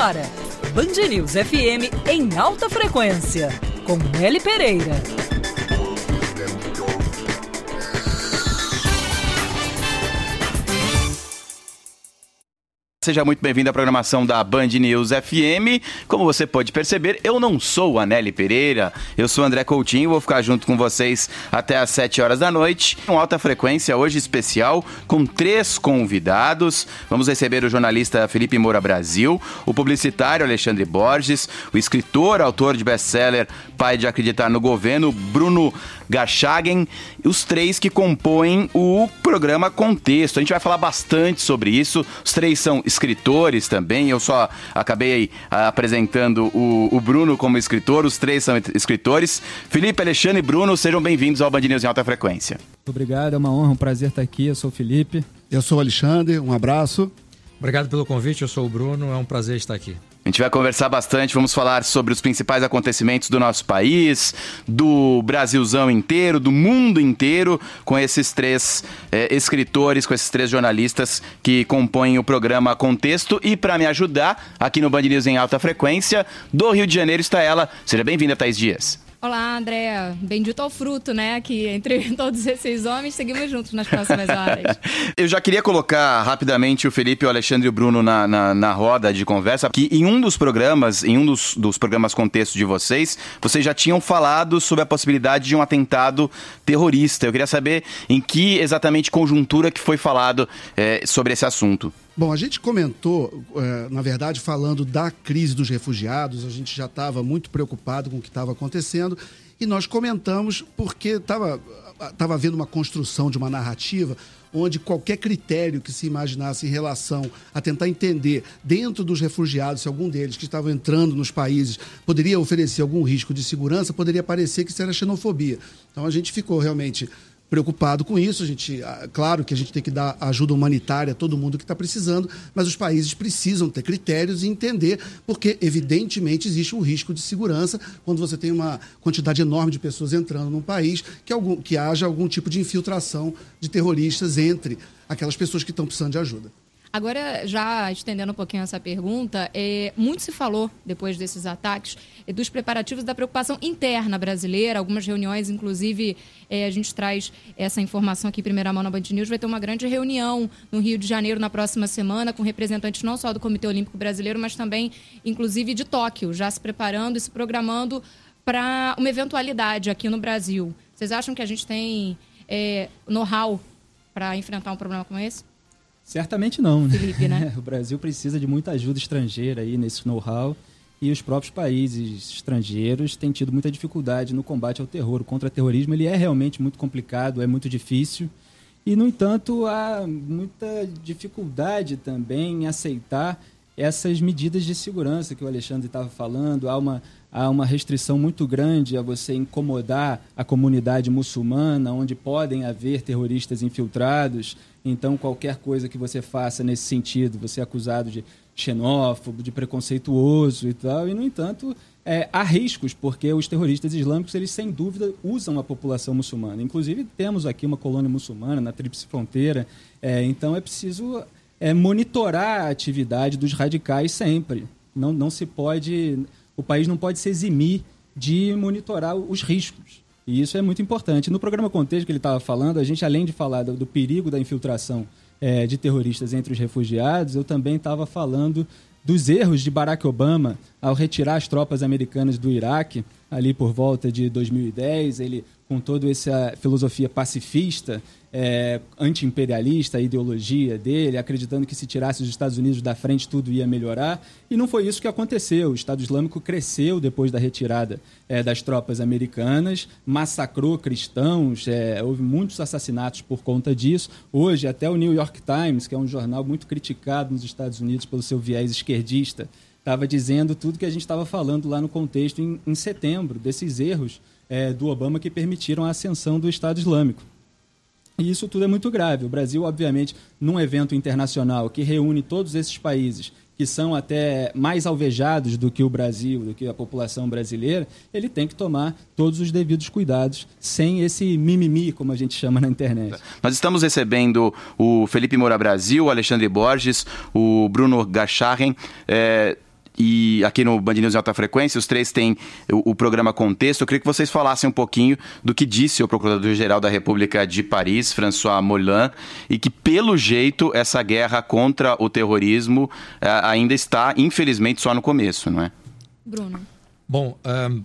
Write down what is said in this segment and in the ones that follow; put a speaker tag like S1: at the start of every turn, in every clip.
S1: agora, Band News FM em alta frequência, com Nelly Pereira.
S2: Seja muito bem-vindo à programação da Band News FM. Como você pode perceber, eu não sou a Nelly Pereira, eu sou André Coutinho, vou ficar junto com vocês até às 7 horas da noite. Com alta frequência, hoje especial, com três convidados. Vamos receber o jornalista Felipe Moura Brasil, o publicitário Alexandre Borges, o escritor, autor de best-seller Pai de Acreditar no Governo, Bruno Garchagen, os três que compõem o programa Contexto. A gente vai falar bastante sobre isso. Os três são escritores também. Eu só acabei ah, apresentando o, o, Bruno como escritor, os três são escritores. Felipe, Alexandre e Bruno, sejam bem-vindos ao Band News em Alta Frequência.
S3: Obrigado, é uma honra, um prazer estar aqui. Eu sou o Felipe.
S4: Eu sou o Alexandre, um abraço.
S5: Obrigado pelo convite, eu sou o Bruno, é um prazer estar aqui.
S2: Gente vai conversar bastante, vamos falar sobre os principais acontecimentos do nosso país, do Brasilzão inteiro, do mundo inteiro, com esses três é, escritores, com esses três jornalistas que compõem o programa Contexto. E para me ajudar, aqui no Band News em alta frequência, do Rio de Janeiro está ela. Seja bem-vinda, Thaís Dias.
S6: Olá, Andréa. Bendito ao fruto, né? Que entre todos esses homens seguimos juntos nas próximas horas.
S2: Eu já queria colocar rapidamente o Felipe, o Alexandre e o Bruno na, na, na roda de conversa, que em um dos programas, em um dos, dos programas contexto de vocês, vocês já tinham falado sobre a possibilidade de um atentado terrorista. Eu queria saber em que exatamente conjuntura que foi falado é, sobre esse assunto.
S4: Bom, a gente comentou, é, na verdade, falando da crise dos refugiados, a gente já estava muito preocupado com o que estava acontecendo e nós comentamos porque estava estava havendo uma construção de uma narrativa onde qualquer critério que se imaginasse em relação a tentar entender dentro dos refugiados se algum deles que estavam entrando nos países poderia oferecer algum risco de segurança, poderia parecer que isso era xenofobia. Então a gente ficou realmente preocupado com isso. A gente, ah, claro que a gente tem que dar ajuda humanitária a todo mundo que está precisando, mas os países precisam ter critérios e entender, porque evidentemente existe um risco de segurança quando você tem uma quantidade enorme de pessoas entrando num país que, algum, que haja algum tipo de infiltração de terroristas entre aquelas pessoas que estão precisando de ajuda.
S6: Agora, já estendendo um pouquinho essa pergunta, é, muito se falou, depois desses ataques, é, dos preparativos da preocupação interna brasileira. Algumas reuniões, inclusive, é, a gente traz essa informação aqui em primeira mão na Band News. Vai ter uma grande reunião no Rio de Janeiro na próxima semana, com representantes não só do Comitê Olímpico Brasileiro, mas também, inclusive, de Tóquio, já se preparando e se programando para uma eventualidade aqui no Brasil. Vocês acham que a gente tem é, know-how para enfrentar um problema como esse?
S3: Certamente não.
S6: Né? Felipe, né?
S3: o Brasil precisa de muita ajuda estrangeira aí nesse know-how e os próprios países estrangeiros têm tido muita dificuldade no combate ao terror. O contra-terrorismo ele é realmente muito complicado, é muito difícil. E, no entanto, há muita dificuldade também em aceitar essas medidas de segurança que o Alexandre estava falando. Há uma, há uma restrição muito grande a você incomodar a comunidade muçulmana, onde podem haver terroristas infiltrados. Então, qualquer coisa que você faça nesse sentido, você é acusado de xenófobo, de preconceituoso e tal. E, no entanto, é, há riscos, porque os terroristas islâmicos, eles sem dúvida usam a população muçulmana. Inclusive, temos aqui uma colônia muçulmana na Tríplice Fronteira. É, então, é preciso é, monitorar a atividade dos radicais sempre. Não, não se pode. O país não pode se eximir de monitorar os riscos. E isso é muito importante. No programa Contexto que ele estava falando, a gente, além de falar do, do perigo da infiltração é, de terroristas entre os refugiados, eu também estava falando dos erros de Barack Obama ao retirar as tropas americanas do Iraque, ali por volta de 2010. Ele, com toda essa filosofia pacifista, é, anti-imperialista, a ideologia dele, acreditando que se tirasse os Estados Unidos da frente tudo ia melhorar. E não foi isso que aconteceu. O Estado Islâmico cresceu depois da retirada é, das tropas americanas, massacrou cristãos, é, houve muitos assassinatos por conta disso. Hoje, até o New York Times, que é um jornal muito criticado nos Estados Unidos pelo seu viés esquerdista, estava dizendo tudo que a gente estava falando lá no contexto em, em setembro, desses erros é, do Obama que permitiram a ascensão do Estado Islâmico. E isso tudo é muito grave. O Brasil, obviamente, num evento internacional que reúne todos esses países que são até mais alvejados do que o Brasil, do que a população brasileira, ele tem que tomar todos os devidos cuidados, sem esse mimimi, como a gente chama na internet.
S2: Nós estamos recebendo o Felipe Moura Brasil, o Alexandre Borges, o Bruno Gacharren. É e aqui no Band News em Alta Frequência, os três têm o, o, programa Contexto. Eu queria que vocês falassem um pouquinho do que disse o Procurador-Geral da República de Paris, François Moulin, e que, pelo jeito, essa guerra contra o terrorismo eh, ainda está, infelizmente, só no começo, não é?
S6: Bruno.
S5: Bom, um,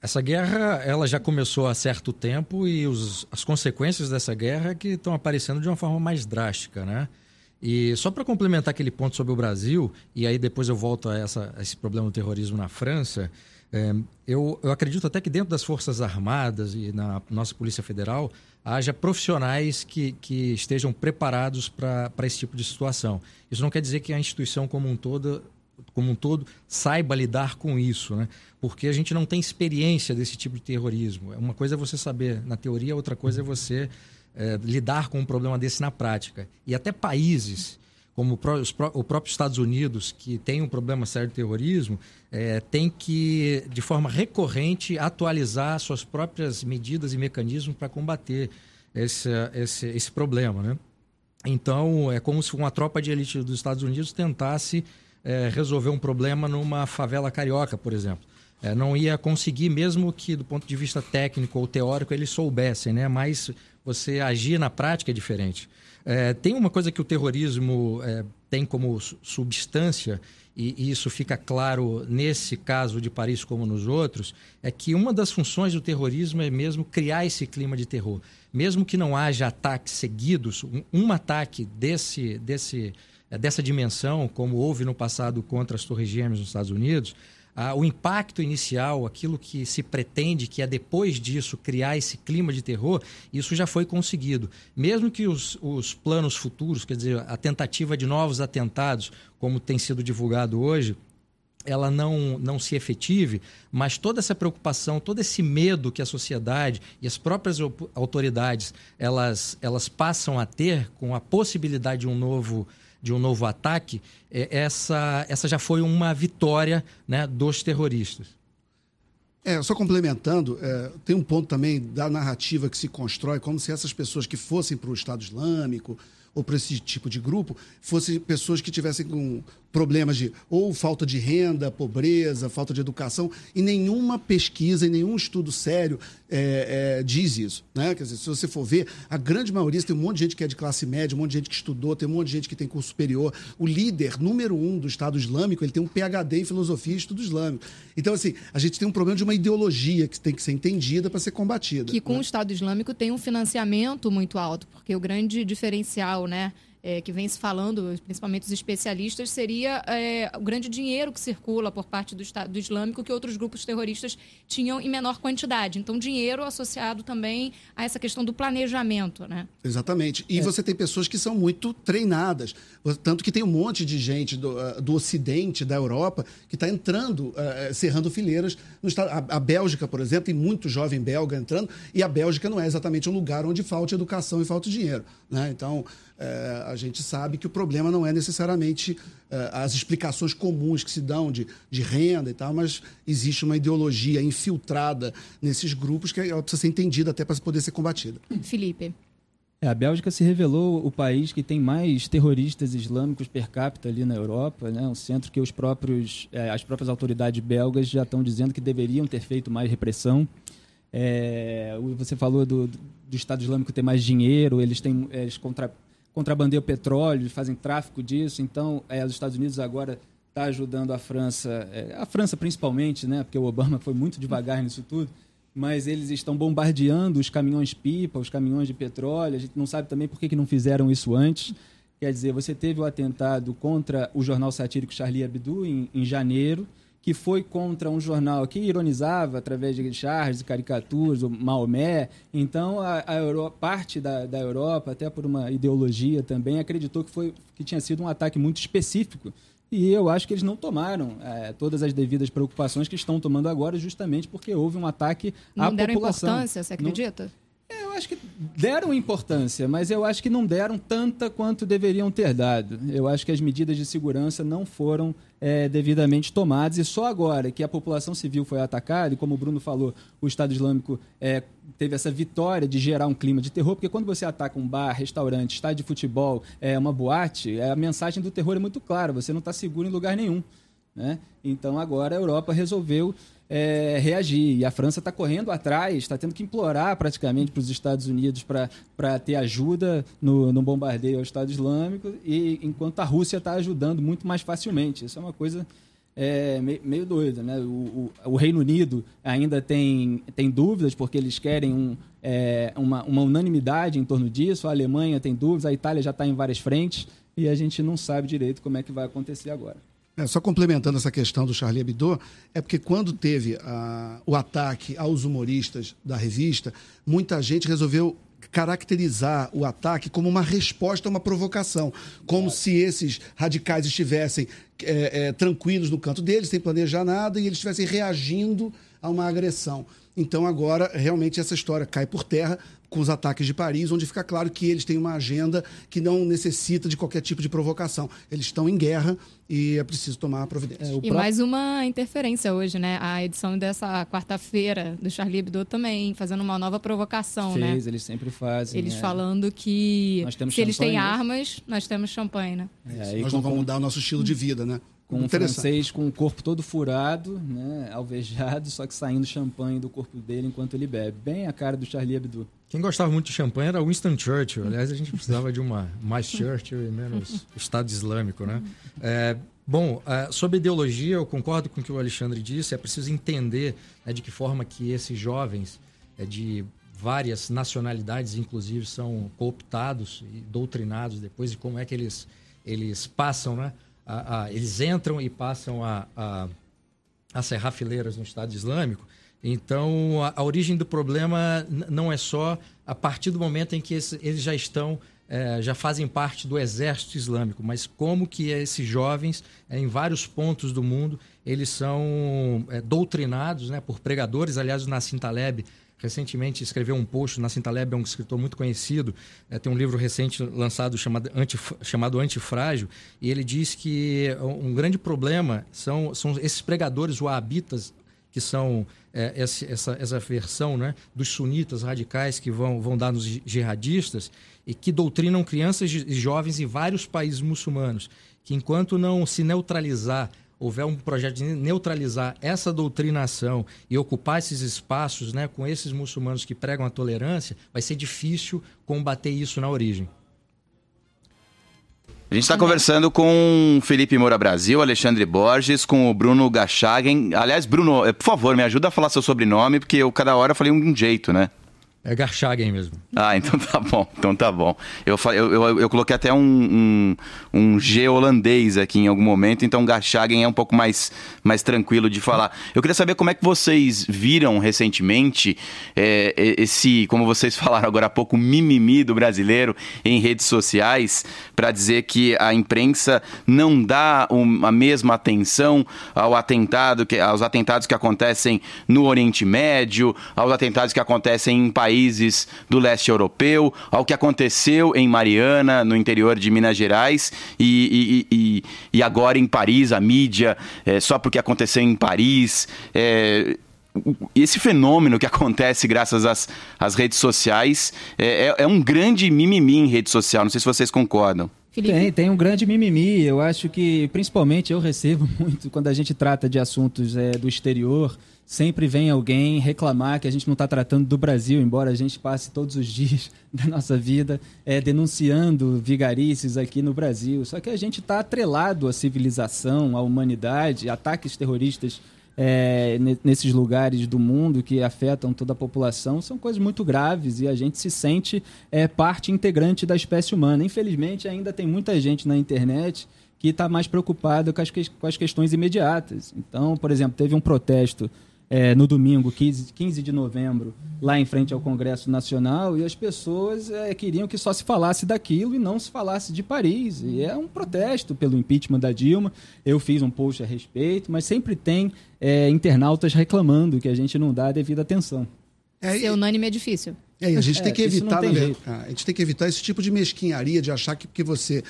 S5: essa guerra ela já começou há certo tempo e os, as consequências dessa guerra é que estão aparecendo de uma forma mais drástica, né? E só para complementar aquele ponto sobre o Brasil, e aí depois eu volto a, essa, a esse problema do terrorismo na França, é, eu, eu acredito até que dentro das Forças Armadas e na nossa Polícia Federal haja profissionais que, que estejam preparados para esse tipo de situação. Isso não quer dizer que a instituição como um todo como um todo saiba lidar com isso, né? Porque a gente não tem experiência desse tipo de terrorismo. Uma coisa é você saber na teoria, outra coisa é você é, lidar com um problema desse na prática. E até países como o próprio Estados Unidos, que tem um problema sério de terrorismo, é, tem que, de forma recorrente, atualizar suas próprias medidas e mecanismos para combater esse, esse, esse problema. Né? Então, é como se uma tropa de elite dos Estados Unidos tentasse é, resolver um problema numa favela carioca, por exemplo. É, não ia conseguir, mesmo que do ponto de vista técnico ou teórico eles soubessem, né? mas você agir na prática é diferente. É, tem uma coisa que o terrorismo é, tem como substância, e, e, isso fica claro nesse caso de Paris como nos outros, é que uma das funções do terrorismo é mesmo criar esse clima de terror. Mesmo que não haja ataques seguidos, um, um ataque desse, desse, é, dessa dimensão, como houve no passado contra as Torres Gêmeas nos Estados Unidos, ah, o impacto inicial, aquilo que se pretende, que é depois disso criar esse clima de terror, isso já foi conseguido. Mesmo que os, os planos futuros, quer dizer, a tentativa de novos atentados, como tem sido divulgado hoje, ela não, não se efetive, mas toda essa preocupação, todo esse medo que a sociedade e as próprias autoridades elas, elas passam a ter com a possibilidade de um novo de um novo ataque, é, essa, essa já foi uma vitória né, dos terroristas.
S4: É, só complementando, é, tem um ponto também da narrativa que se constrói, como se essas pessoas que fossem para o Estado Islâmico ou para esse tipo de grupo fossem pessoas que tivessem com problemas de ou falta de renda, pobreza, falta de educação, e nenhuma pesquisa e nenhum estudo sério é, é, diz isso. Né? Quer dizer, se você for ver, a grande maioria tem um monte de gente que é de classe média, um monte de gente que estudou, tem um monte de gente que tem curso superior. O líder número um do Estado Islâmico, ele tem um PhD em filosofia e estudo islâmico. Então, assim, a gente tem um problema de uma ideologia que tem que ser entendida para ser combatida.
S6: Que com
S4: né?
S6: o Estado Islâmico tem um financiamento muito alto, porque o grande diferencial, né? É, que vem se falando, principalmente os especialistas, seria é, o grande dinheiro que circula por parte do Estado do Islâmico que outros grupos terroristas tinham em menor quantidade. Então, dinheiro associado também a essa questão do planejamento, né?
S4: Exatamente. E é. você tem pessoas que são muito treinadas. Tanto que tem um monte de gente do, ah, do Ocidente, da Europa, que está entrando, uh, cerrando fileiras. No estado, a, a, Bélgica, por exemplo, tem muito jovem belga entrando, e a Bélgica não é exatamente um lugar onde falta educação e falta dinheiro. Né? Então, é, a gente sabe que o problema não é necessariamente é, as explicações comuns que se dão de, de renda e tal, mas existe uma ideologia infiltrada nesses grupos que ela precisa ser entendida até para poder ser combatida.
S6: Felipe.
S3: É, a Bélgica se revelou o país que tem mais terroristas islâmicos per capita ali na Europa, né? um centro que os próprios, é, as próprias autoridades belgas já estão dizendo que deveriam ter feito mais repressão. É, você falou do, do Estado Islâmico ter mais dinheiro, eles têm eles contra, contrabandeiam petróleo, fazem tráfico disso. Então, é, os Estados Unidos agora está ajudando a França, é, a França principalmente, né, porque o Obama foi muito devagar nisso tudo, mas eles estão bombardeando os caminhões-pipa, os caminhões de petróleo. A gente não sabe também por que, que não fizeram isso antes. Quer dizer, você teve o atentado contra o jornal satírico Charlie Hebdo em, em janeiro, que foi contra um jornal que ironizava através de charges e caricaturas, o Maomé. Então, a, a Europa, parte da, da Europa, até por uma ideologia também, acreditou que, foi, que tinha sido um ataque muito específico. E eu acho que eles não tomaram é, todas as devidas preocupações que estão tomando agora, justamente porque houve um ataque
S6: não
S3: à
S6: deram
S3: população.
S6: importância, você acredita?
S3: Não eu acho que deram importância, mas eu acho que não deram tanta quanto deveriam ter dado. Eu acho que as medidas de segurança não foram é, devidamente tomadas e só agora que a população civil foi atacada, e como o Bruno falou, o Estado Islâmico é, teve essa vitória de gerar um clima de terror, porque quando você ataca um bar, restaurante, estádio de futebol, é, uma boate, é, a mensagem do terror é muito clara, você não está seguro em lugar nenhum. Né? Então agora a Europa resolveu é, reagir. E a França está correndo atrás, está tendo que implorar praticamente para os Estados Unidos para ter ajuda no, no, bombardeio ao Estado Islâmico, e enquanto a Rússia está ajudando muito mais facilmente. Isso é uma coisa é, meio, meio doida. Né? O, o, o, Reino Unido ainda tem, tem dúvidas, porque eles querem um, é, uma, uma unanimidade em torno disso. A Alemanha tem dúvidas, a Itália já está em várias frentes, e a gente não sabe direito como é que vai acontecer agora.
S4: É, só complementando essa questão do Charlie Hebdo, é porque quando teve a, o ataque aos humoristas da revista, muita gente resolveu caracterizar o ataque como uma resposta a uma provocação, como se esses radicais estivessem é, é, tranquilos no canto deles, sem planejar nada, e eles estivessem reagindo a uma agressão. Então agora realmente essa história cai por terra, com os ataques de Paris, onde fica claro que eles têm uma agenda que não necessita de qualquer tipo de provocação. Eles estão em guerra e é preciso tomar providência. É,
S6: e próprio... mais uma interferência hoje, né? A edição dessa quarta-feira do Charlie Hebdo também, fazendo uma nova provocação,
S3: Fez,
S6: né?
S3: eles sempre fazem.
S6: Eles é. falando que se eles têm armas, nós temos champanhe, né?
S4: É, nós não vamos mudar o nosso estilo de vida, né?
S3: Com um francês com o corpo todo furado, né, alvejado, só que saindo champanhe do corpo dele enquanto ele bebe. Bem a cara do Charlie Hebdo.
S5: Quem gostava muito de champanhe era Winston Churchill. Aliás, a gente precisava de uma mais Churchill e menos Estado Islâmico, né? É, bom, é, sobre ideologia, eu concordo com o que o Alexandre disse. É preciso entender né, de que forma que esses jovens é, de várias nacionalidades, inclusive, são cooptados e doutrinados depois e como é que eles, eles passam, né? A, a, eles entram e passam a, a, a serrar fileiras no Estado Islâmico. Então, a, a origem do problema não é só a partir do momento em que esse, eles já estão, é, já fazem parte do exército islâmico, mas como que esses jovens, é, em vários pontos do mundo, eles são é, doutrinados né, por pregadores. Aliás, o Nassim Taleb recentemente escreveu um post, Nassim Taleb é um escritor muito conhecido, é, tem um livro recente lançado chamado, Anti, chamado Antifrágil, e ele diz que um grande problema são, são esses pregadores wahhabitas que são é, essa, essa, essa versão né, dos sunitas radicais que vão, vão dar nos jihadistas e que doutrinam crianças e jovens em vários países muçulmanos, que enquanto não se neutralizar houver um projeto de neutralizar essa doutrinação e ocupar esses espaços né, com esses muçulmanos que pregam a tolerância, vai ser difícil combater isso na origem.
S2: A gente está conversando com Felipe Moura Brasil, Alexandre Borges, com o Bruno Gachagen. Aliás, Bruno, eh, por favor, me ajuda a falar seu sobrenome, porque eu cada hora falei um jeito, né?
S5: É Garchagen mesmo.
S2: Ah, então tá bom, então tá bom. Eu, eu, eu, eu coloquei até um, um, um, G holandês aqui em algum momento, então Garchagen é um pouco mais, mais tranquilo de falar. Eu queria saber como é que vocês viram recentemente é, esse, como vocês falaram agora há pouco, mimimi do brasileiro em redes sociais para dizer que a imprensa não dá a mesma atenção ao atentado, que, aos atentados que acontecem no Oriente Médio, aos atentados que acontecem em países países do leste europeu, ao que aconteceu em Mariana, no interior de Minas Gerais, e, e, e, e agora em Paris, a mídia, é, só porque aconteceu em Paris. É, esse fenômeno que acontece graças às, às redes sociais é, é, é, um grande mimimi em rede social. Não sei se vocês concordam.
S3: Felipe? Tem, tem um grande mimimi. Eu acho que, principalmente, eu recebo muito quando a gente trata de assuntos é, do exterior sempre vem alguém reclamar que a gente não está tratando do Brasil, embora a gente passe todos os dias da nossa vida é, denunciando vigarices aqui no Brasil. Só que a gente está atrelado à civilização, à humanidade, ataques terroristas é, nesses lugares do mundo que afetam toda a população são coisas muito graves e a gente se sente é, parte integrante da espécie humana. Infelizmente, ainda tem muita gente na internet que está mais preocupada com com as questões imediatas. Então, por exemplo, teve um protesto é, no domingo, 15, 15 de novembro, lá em frente ao Congresso Nacional, e as pessoas é, queriam que só se falasse daquilo e não se falasse de Paris. E é um protesto pelo impeachment da Dilma. Eu fiz um post a respeito, mas sempre tem é, internautas reclamando que a gente não dá a devida atenção.
S6: É, Ser unânime é difícil.
S4: É, a gente tem que evitar, né, a gente tem que evitar esse tipo de mesquinharia de achar que porque você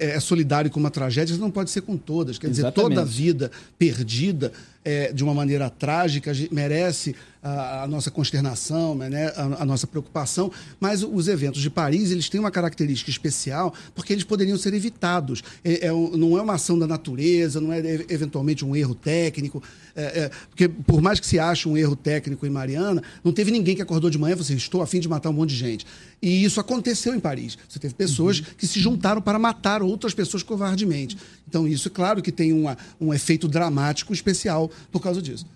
S4: é solidário com uma tragédia, não pode ser com todas. Quer Exatamente. dizer, toda a vida perdida é, de uma maneira trágica, merece a, a nossa consternação, né, a, a, nossa preocupação, mas os eventos de Paris eles têm uma característica especial porque eles poderiam ser evitados. É, é, não é uma ação da natureza, não é eventualmente um erro técnico, é, é, porque por mais que se ache um erro técnico em Mariana, não teve ninguém que acordou de manhã e falou assim, estou a fim de matar um monte de gente. E isso aconteceu em Paris. Você teve pessoas uhum. que se juntaram para matar outras pessoas covardemente. Então isso, é claro que tem uma, um efeito dramático especial por causa disso.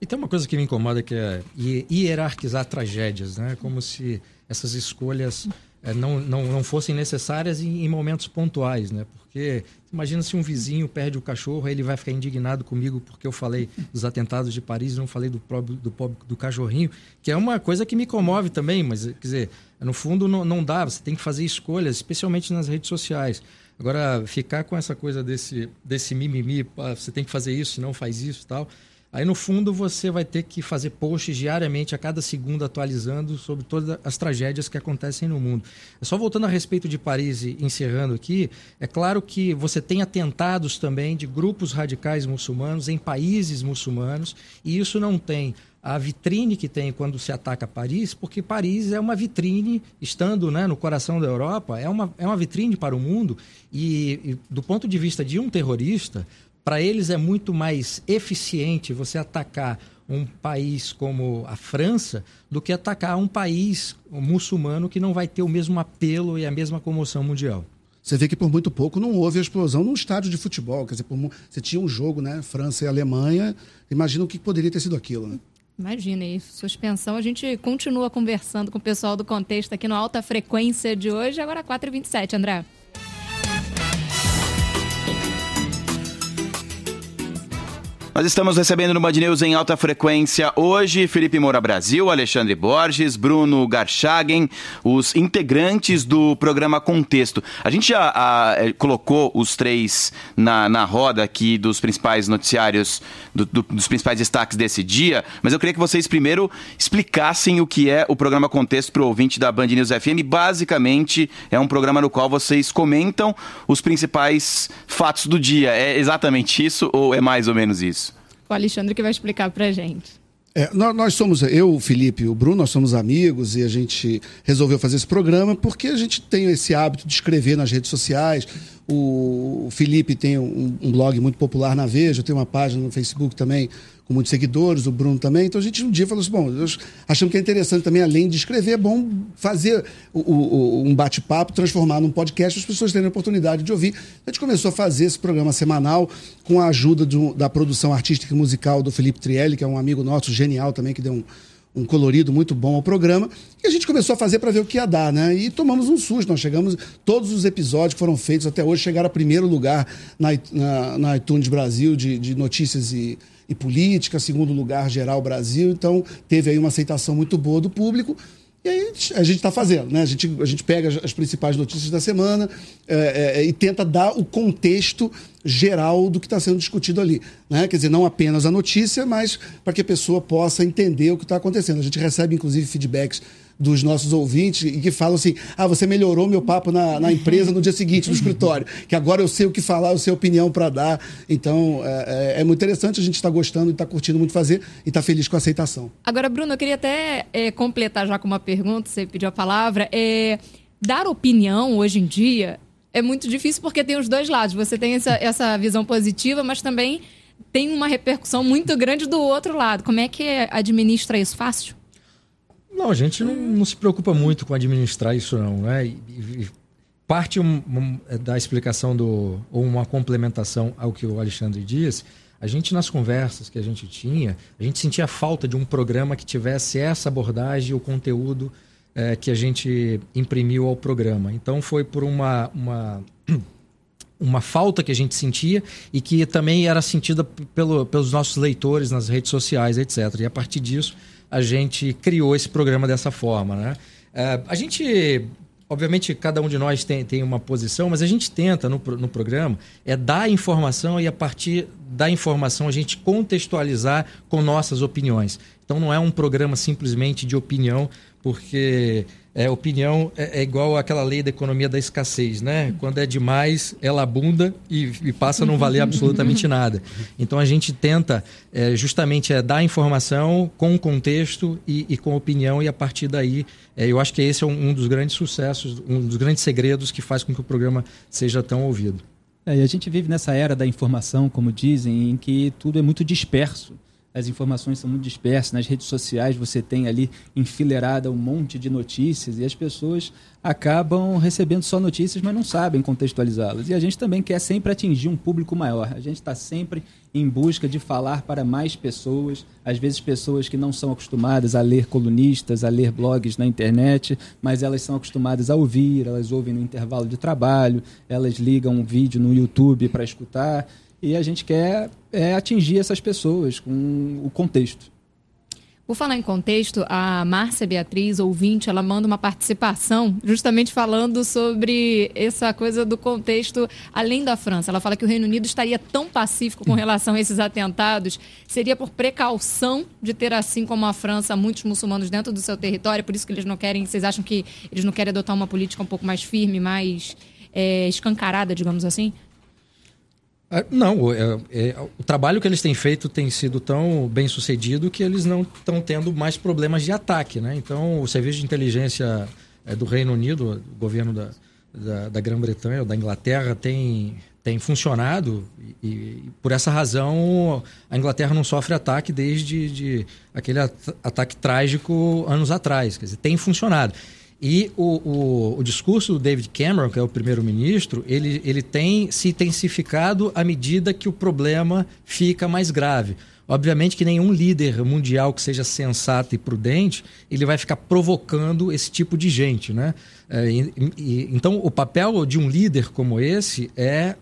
S5: E tem uma coisa que me incomoda que é hierarquizar tragédias, né? Como se essas escolhas é, não, não, não fossem necessárias em, em, momentos pontuais, né? Porque imagina se um vizinho perde o cachorro, aí ele vai ficar indignado comigo porque eu falei dos atentados de Paris, não falei do, do, do cachorrinho, que é uma coisa que me comove também, mas quer dizer, no fundo não, não dá, você tem que fazer escolhas, especialmente nas redes sociais. Agora, ficar com essa coisa desse, desse mimimi, você tem que fazer isso, não faz isso tal Aí, no fundo, você vai ter que fazer posts diariamente, a cada segundo, atualizando sobre todas as tragédias que acontecem no mundo. Só voltando a respeito de Paris e encerrando aqui, é claro que você tem atentados também de grupos radicais muçulmanos em países muçulmanos, e isso não tem a vitrine que tem quando se ataca Paris, porque Paris é uma vitrine, estando né, no coração da Europa, é uma, é uma vitrine para o mundo, e, e do ponto de vista de um terrorista, para eles é muito mais eficiente você atacar um país como a França do que atacar um país muçulmano que não vai ter o mesmo apelo e a mesma comoção mundial.
S4: Você vê que por muito pouco não houve a explosão num estádio de futebol. Quer dizer, por, você tinha um jogo, né? França e Alemanha. Imagina o que poderia ter sido aquilo, né?
S6: Imagina isso. Suspensão. A gente continua conversando com o pessoal do contexto aqui no Alta Frequência de hoje, agora 4h27, André.
S2: Nós estamos recebendo no Band News em alta frequência hoje Felipe Moura Brasil, Alexandre Borges, Bruno Garchagen, os integrantes do programa Contexto. A gente já a, é, colocou os três na, na roda aqui dos principais noticiários, do, do, dos principais destaques desse dia, mas eu queria que vocês primeiro explicassem o que é o programa Contexto para o ouvinte da Band News FM. Basicamente, é um programa no qual vocês comentam os principais fatos do dia. É exatamente isso ou é mais ou menos isso?
S6: O Alexandre que vai explicar para gente.
S4: É, nós, nós, somos, eu, o Felipe e o Bruno, nós somos amigos e a gente resolveu fazer esse programa porque a gente tem esse hábito de escrever nas redes sociais. O, Felipe tem um, um blog muito popular na Veja, tem uma página no Facebook também com muitos seguidores, o Bruno também. Então a gente um dia falou assim: bom, achamos que é interessante também, além de escrever, é bom fazer o, o, um bate-papo, transformar num podcast, as pessoas terem a oportunidade de ouvir. A gente começou a fazer esse programa semanal com a ajuda do, da produção artística e musical do Felipe Trielli, que é um amigo nosso genial também, que deu um um colorido muito bom ao programa. E a gente começou a fazer para ver o que ia dar, né? E tomamos um susto. Nós chegamos, todos os episódios que foram feitos até hoje chegaram a primeiro lugar na, na, na iTunes Brasil de, de notícias e, e política, segundo lugar geral Brasil. Então teve aí uma aceitação muito boa do público. E aí a gente está fazendo, né? A gente, a gente pega as principais notícias da semana é, é, e tenta dar o contexto geral do que está sendo discutido ali. Né? Quer dizer, não apenas a notícia, mas para que a pessoa possa entender o que está acontecendo. A gente recebe, inclusive, feedbacks dos nossos ouvintes e que falam assim: ah, você melhorou meu papo na, na empresa no dia seguinte, no escritório, que agora eu sei o que falar, eu sei a opinião para dar. Então, é, é, é, muito interessante, a gente está gostando e está curtindo muito fazer e está feliz com a aceitação.
S6: Agora, Bruno, eu queria até é, completar já com uma pergunta, você pediu a palavra. É, dar opinião hoje em dia é muito difícil porque tem os dois lados. Você tem essa, essa visão positiva, mas também tem uma repercussão muito grande do outro lado. Como é que administra isso? Fácil?
S5: Não, a gente não, não se preocupa muito com administrar isso, não. Né? E, e parte um, um, é da explicação do, ou uma complementação ao que o Alexandre disse, a gente nas conversas que a gente tinha, a gente sentia falta de um programa que tivesse essa abordagem, o conteúdo é, que a gente imprimiu ao programa. Então foi por uma, uma, uma falta que a gente sentia e que também era sentida pelo, pelos nossos leitores nas redes sociais, etc. E a partir disso a gente criou esse programa dessa forma. Né? É, a gente obviamente cada um de nós tem, tem uma posição, mas a gente tenta no, no programa é dar informação e a partir da informação a gente contextualizar com nossas opiniões. Então não é um programa simplesmente de opinião, porque é, opinião é, é, igual àquela lei da economia da escassez, né? Quando é demais, ela abunda e, e passa a não valer absolutamente nada. Então a gente tenta é, justamente é, dar informação com contexto e, e, com opinião, e a partir daí, é, eu acho que esse é um, um, dos grandes sucessos, um dos grandes segredos que faz com que o programa seja tão ouvido.
S3: É, e a gente vive nessa era da informação, como dizem, em que tudo é muito disperso as informações são muito dispersas. Nas redes sociais você tem ali enfileirada um monte de notícias e as pessoas acabam recebendo só notícias, mas não sabem contextualizá-las. E a gente também quer sempre atingir um público maior. A gente está sempre em busca de falar para mais pessoas, às vezes pessoas que não são acostumadas a ler colunistas, a ler blogs na internet, mas elas são acostumadas a ouvir, elas ouvem no intervalo de trabalho, elas ligam um vídeo no YouTube para escutar e a gente quer é, atingir essas pessoas com o contexto.
S6: Por falar em contexto, a Márcia Beatriz, ouvinte, ela manda uma participação justamente falando sobre essa coisa do contexto além da França. Ela fala que o Reino Unido estaria tão pacífico com relação a esses atentados, seria por precaução de ter, assim como a França, muitos muçulmanos dentro do seu território, por isso que eles não querem, vocês acham que eles não querem adotar uma política um pouco mais firme, mais é, escancarada, digamos assim?
S5: Ah, não, é, é, o trabalho que eles têm feito tem sido tão bem sucedido que eles não estão tendo mais problemas de ataque. Né? Então, o serviço de inteligência é, do Reino Unido, o governo da, da, da Grã-Bretanha ou da Inglaterra, tem, tem funcionado e, e, por essa razão a Inglaterra não sofre ataque desde de, aquele ataque trágico anos atrás. Quer dizer, tem funcionado. E o, o, o, discurso do David Cameron, que é o primeiro-ministro, ele, ele tem se intensificado à medida que o problema fica mais grave. Obviamente que nenhum líder mundial que seja sensato e prudente, ele vai ficar provocando esse tipo de gente, né? É, então, o papel de um líder como esse é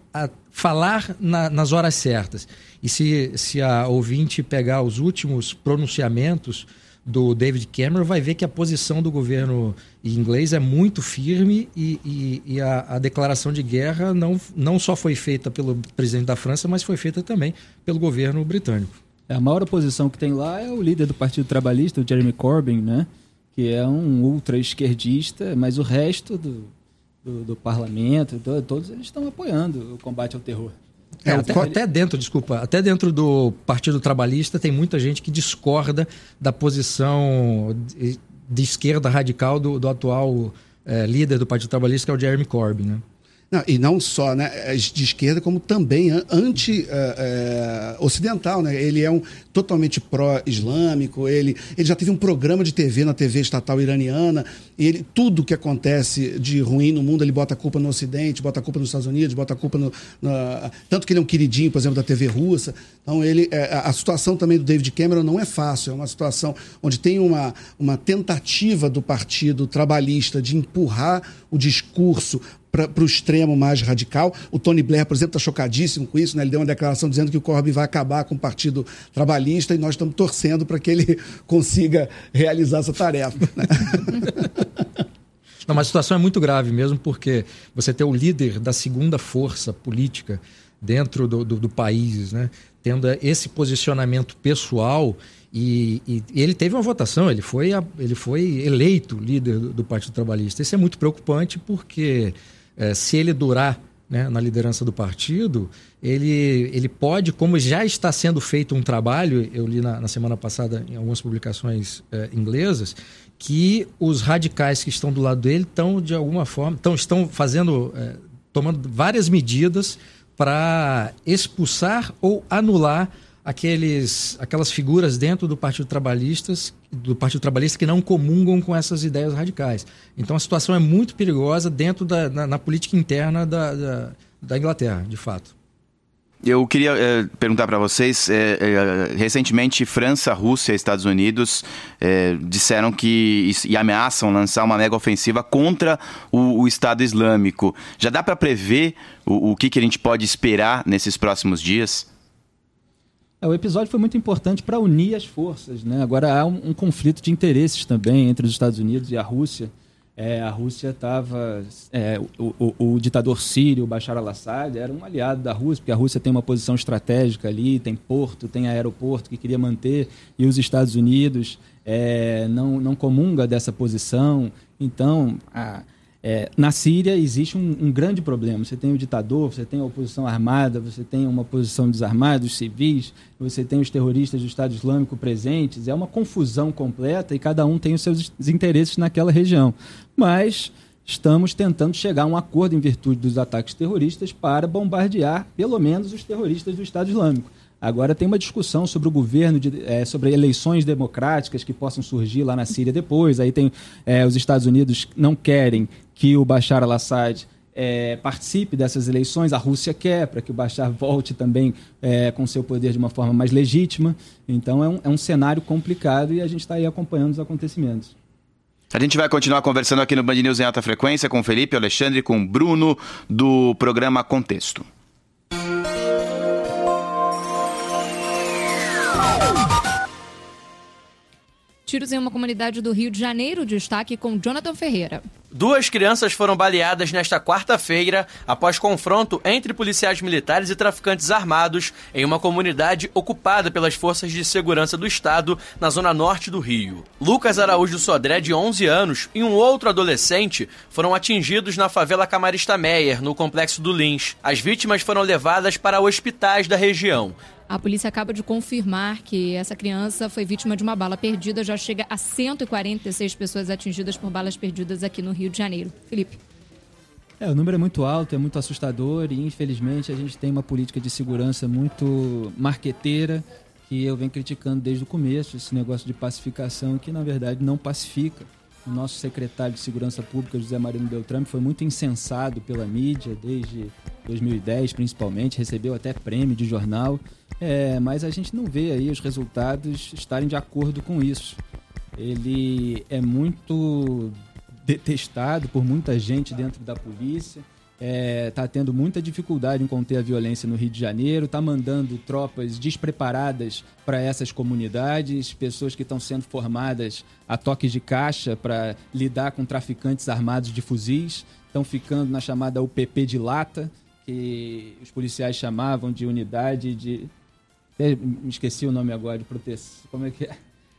S5: falar na, nas horas certas. E se, se a ouvinte pegar os últimos pronunciamentos do David Cameron, vai ver que a posição do governo inglês é muito firme e, e, e a, a, declaração de guerra não, não só foi feita pelo presidente da França, mas foi feita também pelo governo britânico.
S3: É, a maior oposição que tem lá é o líder do Partido Trabalhista, o Jeremy Corbyn, né? que é um ultra-esquerdista, mas o resto do, do, do parlamento, todos eles estão apoiando o combate ao terror.
S5: É, até, até, dentro, desculpa, até dentro do Partido Trabalhista tem muita gente que discorda da posição de, de esquerda radical do, do atual é, líder do Partido Trabalhista, que é o Jeremy Corbyn, né?
S4: Não, e não só né, de esquerda, como também anti-ocidental. É, é, né? Ele é um totalmente pró-islâmico, ele, ele já teve um programa de TV na TV estatal iraniana, e ele, tudo que acontece de ruim no mundo, ele bota a culpa no Ocidente, bota a culpa nos Estados Unidos, bota a culpa no. tanto que ele é um queridinho, por exemplo, da TV russa. Então, ele, é, a situação também do David Cameron não é fácil, é uma situação onde tem uma, uma tentativa do Partido Trabalhista de empurrar o discurso para o extremo mais radical. O Tony Blair, por exemplo, está chocadíssimo com isso. Né? Ele deu uma declaração dizendo que o Corbyn vai acabar com o Partido Trabalhista e nós estamos torcendo para que ele consiga realizar essa tarefa. Né?
S5: Não, mas a situação é muito grave mesmo, porque você tem o líder da segunda força política dentro do, do, do país, né? tendo esse posicionamento pessoal. E, e, e, ele teve uma votação, ele foi, ele foi eleito líder do, do Partido Trabalhista. Isso é muito preocupante porque é, se ele durar né, na liderança do partido, ele, ele pode, como já está sendo feito um trabalho, eu li na, na semana passada em algumas publicações é, inglesas, que os radicais que estão do lado dele estão, de alguma forma, estão, estão fazendo, é, tomando várias medidas para expulsar ou anular aqueles, aquelas figuras dentro do Partido Trabalhistas, do Partido Trabalhista que não comungam com essas ideias radicais. Então a situação é muito perigosa dentro da na, na política interna da, da, da, Inglaterra, de fato.
S2: Eu queria é, perguntar para vocês, é, é, recentemente França, Rússia e Estados Unidos disseram que e ameaçam lançar uma mega ofensiva contra o, o Estado Islâmico. Já dá para prever o, o que, que a gente pode esperar nesses próximos dias?
S3: É, o episódio foi muito importante para unir as forças. Né? Agora há um, um, conflito de interesses também entre os Estados Unidos e a Rússia. É, a Rússia estava. É, o, o, o, ditador sírio, Bashar al-Assad, era um aliado da Rússia, porque a Rússia tem uma posição estratégica ali, tem porto, tem aeroporto que queria manter, e os Estados Unidos é, não, não comunga dessa posição. Então, a, é, na Síria existe um, um, grande problema. Você tem o ditador, você tem a oposição armada, você tem uma oposição desarmada, os civis, você tem os terroristas do Estado Islâmico presentes. É uma confusão completa e cada um tem os seus interesses naquela região. Mas estamos tentando chegar a um acordo em virtude dos ataques terroristas para bombardear, pelo menos, os terroristas do Estado Islâmico. Agora tem uma discussão sobre o governo, de, é, sobre eleições democráticas que possam surgir lá na Síria depois. Aí tem é, os Estados Unidos não querem que o Bashar al-Assad é, participe dessas eleições, a Rússia quer, para que o Bashar volte também é, com seu poder de uma forma mais legítima. Então é um, é um cenário complicado e a gente está aí acompanhando os acontecimentos.
S2: A gente vai continuar conversando aqui no Band News em alta frequência com Felipe, Alexandre, com Bruno, do programa Contexto.
S6: Tiros em uma comunidade do Rio de Janeiro, destaque com Jonathan Ferreira.
S7: Duas crianças foram baleadas nesta quarta-feira após confronto entre policiais militares e traficantes armados em uma comunidade ocupada pelas forças de segurança do estado na zona norte do Rio. Lucas Araújo Sodré, de 11 anos, e um outro adolescente foram atingidos na favela Camarista Meyer, no complexo do Lins. As vítimas foram levadas para hospitais da região.
S6: A polícia acaba de confirmar que essa criança foi vítima de uma bala perdida. Já chega a 146 pessoas atingidas por balas perdidas aqui no Rio de Janeiro. Felipe.
S3: É, o número é muito alto, é muito assustador e infelizmente a gente tem uma política de segurança muito marqueteira que eu venho criticando desde o começo, esse negócio de pacificação que na verdade não pacifica. O nosso secretário de Segurança Pública, José Marino Beltrame, foi muito incensado pela mídia desde 2010, principalmente, recebeu até prêmio de jornal, é, mas a gente não vê aí os resultados estarem de acordo com isso. Ele é muito detestado por muita gente dentro da polícia está é, tá tendo muita dificuldade em conter a violência no Rio de Janeiro, está mandando tropas despreparadas para essas comunidades, pessoas que estão sendo formadas a toques de caixa para lidar com traficantes armados de fuzis, estão ficando na chamada UPP de lata, que os policiais chamavam de unidade de. Me esqueci o nome agora de proteção. Como é que é?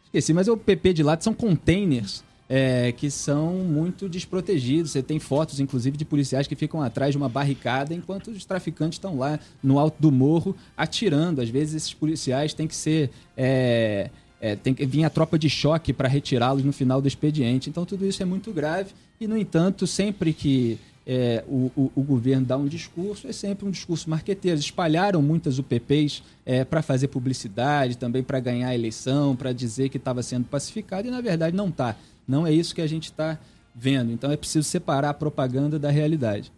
S3: Esqueci, mas é o PP de lata, são containers é, que são muito desprotegidos. Você tem fotos, inclusive, de policiais que ficam atrás de uma barricada enquanto os traficantes estão lá no alto do morro atirando. Às vezes, esses policiais têm que ser. É, é, tem que vir a tropa de choque para retirá-los no final do expediente. Então, tudo isso é muito grave. E, no entanto, sempre que é, o, o, o, governo dá um discurso, é sempre um discurso marqueteiro. Espalharam muitas UPPs é, para fazer publicidade, também para ganhar a eleição, para dizer que estava sendo pacificado, e na verdade não está. Não é isso que a gente está vendo. Então é preciso separar a propaganda da realidade.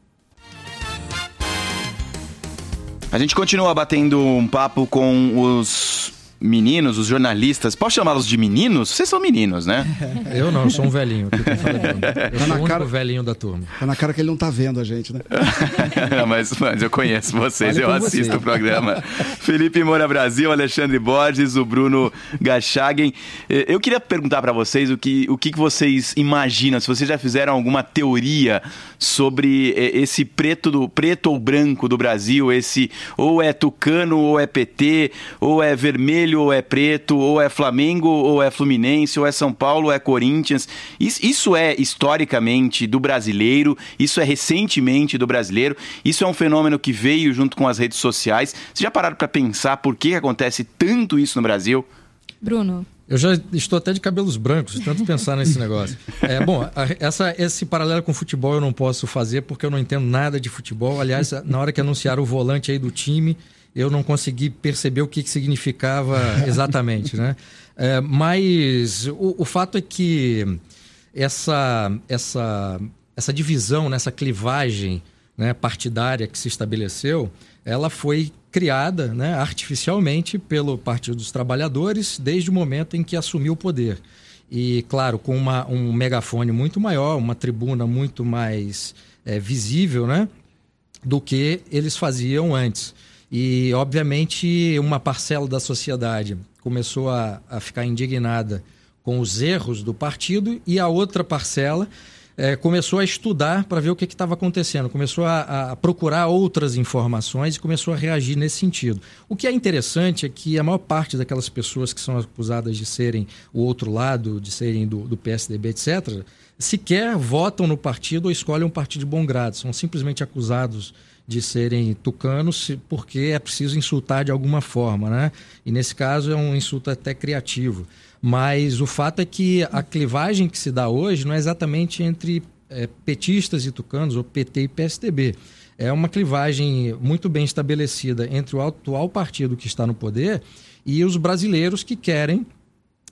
S2: A gente continua batendo um papo com os meninos, os jornalistas, posso chamá-los de meninos? Vocês são meninos, né?
S5: Eu não, eu sou um velhinho. Eu tá sou o cara, velhinho da turma.
S4: Tá na cara que ele não tá vendo a gente, né?
S2: não, mas, mas eu conheço vocês, eu assisto você. o programa. Felipe Moura Brasil, Alexandre Borges, o Bruno Gachagen. Eu queria perguntar para vocês o que, o que vocês imaginam, se vocês já fizeram alguma teoria sobre esse preto do preto ou branco do Brasil, esse ou é tucano ou é PT, ou é vermelho vermelho ou é preto, ou é Flamengo ou é Fluminense, ou é São Paulo ou é Corinthians. Isso é historicamente do brasileiro, isso é recentemente do brasileiro, isso é um fenômeno que veio junto com as redes sociais. Vocês já pararam para pensar por que acontece tanto isso no Brasil?
S6: Bruno.
S5: Eu já estou até de cabelos brancos, tanto pensar nesse negócio. É, bom, essa, esse paralelo com futebol eu não posso fazer porque eu não entendo nada de futebol. Aliás, na hora que anunciaram o volante aí do time, eu não consegui perceber o que, que significava exatamente, né? É, mas o, o, fato é que essa, essa, essa divisão, nessa clivagem né, partidária que se estabeleceu, ela foi criada né, artificialmente pelo Partido dos Trabalhadores desde o momento em que assumiu o poder. E, claro, com uma, um megafone muito maior, uma tribuna muito mais é, visível né, do que eles faziam antes. E, obviamente, uma parcela da sociedade começou a, a ficar indignada com os erros do partido e a outra parcela é, começou a estudar para ver o que estava acontecendo, começou a, a, procurar outras informações e começou a reagir nesse sentido. O que é interessante é que a maior parte daquelas pessoas que são acusadas de serem o outro lado, de serem do, do PSDB, etc., sequer votam no partido ou escolhem um partido de bom grado, são simplesmente acusados de serem tucanos porque é preciso insultar de alguma forma, né? E nesse caso é um insulto até criativo. Mas o fato é que a clivagem que se dá hoje não é exatamente entre é, petistas e tucanos, ou PT e PSDB. É uma clivagem muito bem estabelecida entre o atual partido que está no poder e os brasileiros que querem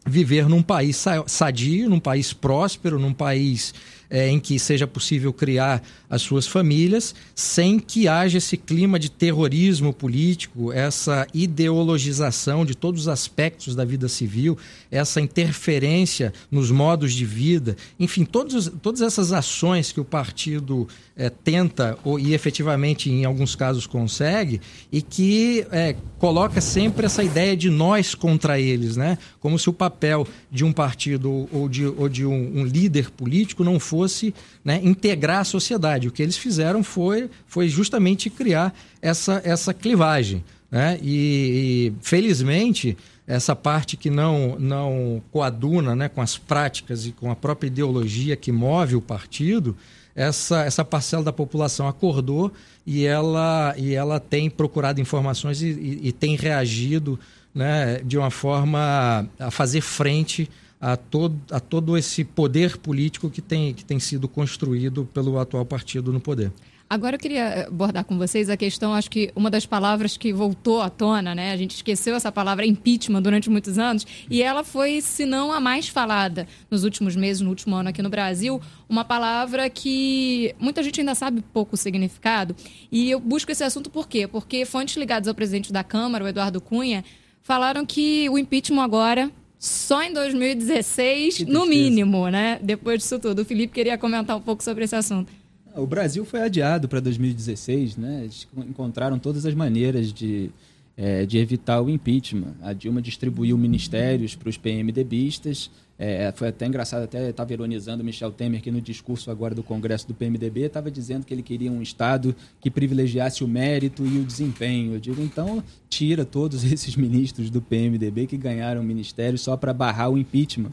S5: viver num país sadio, num país próspero, num país é, em que seja possível criar as suas famílias, sem que haja esse clima de terrorismo político, essa ideologização de todos os aspectos da vida civil, essa interferência nos modos de vida, enfim, todos, todas essas ações que o partido é, tenta ou, e efetivamente em alguns casos consegue e que é, coloca sempre essa ideia de nós contra eles, né? Como se o papel de um partido ou de, ou de um, um líder político não fosse né, integrar a sociedade. O que eles fizeram foi, foi justamente criar essa, essa clivagem. Né? E, e, felizmente, essa parte que não, não coaduna né, com as práticas e com a própria ideologia que move o partido, essa, essa parcela da população acordou e ela, e ela tem procurado informações e, e, e tem reagido né, de uma forma a fazer frente a todo, a todo esse poder político que tem, que tem sido construído pelo atual partido no poder.
S6: Agora eu queria abordar com vocês a questão, acho que uma das palavras que voltou à tona, né? A gente esqueceu essa palavra impeachment durante muitos anos e ela foi, se não a mais falada nos últimos meses, no último ano aqui no Brasil, uma palavra que muita gente ainda sabe pouco o significado. E eu busco esse assunto por quê? Porque fontes ligadas ao presidente da Câmara, o Eduardo Cunha, falaram que o impeachment agora só em 2016, no mínimo, né? Depois disso tudo. O Felipe queria comentar um pouco sobre esse assunto.
S3: O Brasil foi adiado para 2016, né? Eles encontraram todas as maneiras de, é, de evitar o impeachment. A Dilma distribuiu ministérios para os PMDBistas, é, foi até engraçado, até estava ironizando Michel Temer, que no discurso agora do Congresso do PMDB estava dizendo que ele queria um Estado que privilegiasse o mérito e o desempenho. Eu digo, então, tira todos esses ministros do PMDB que ganharam ministério só para barrar o impeachment.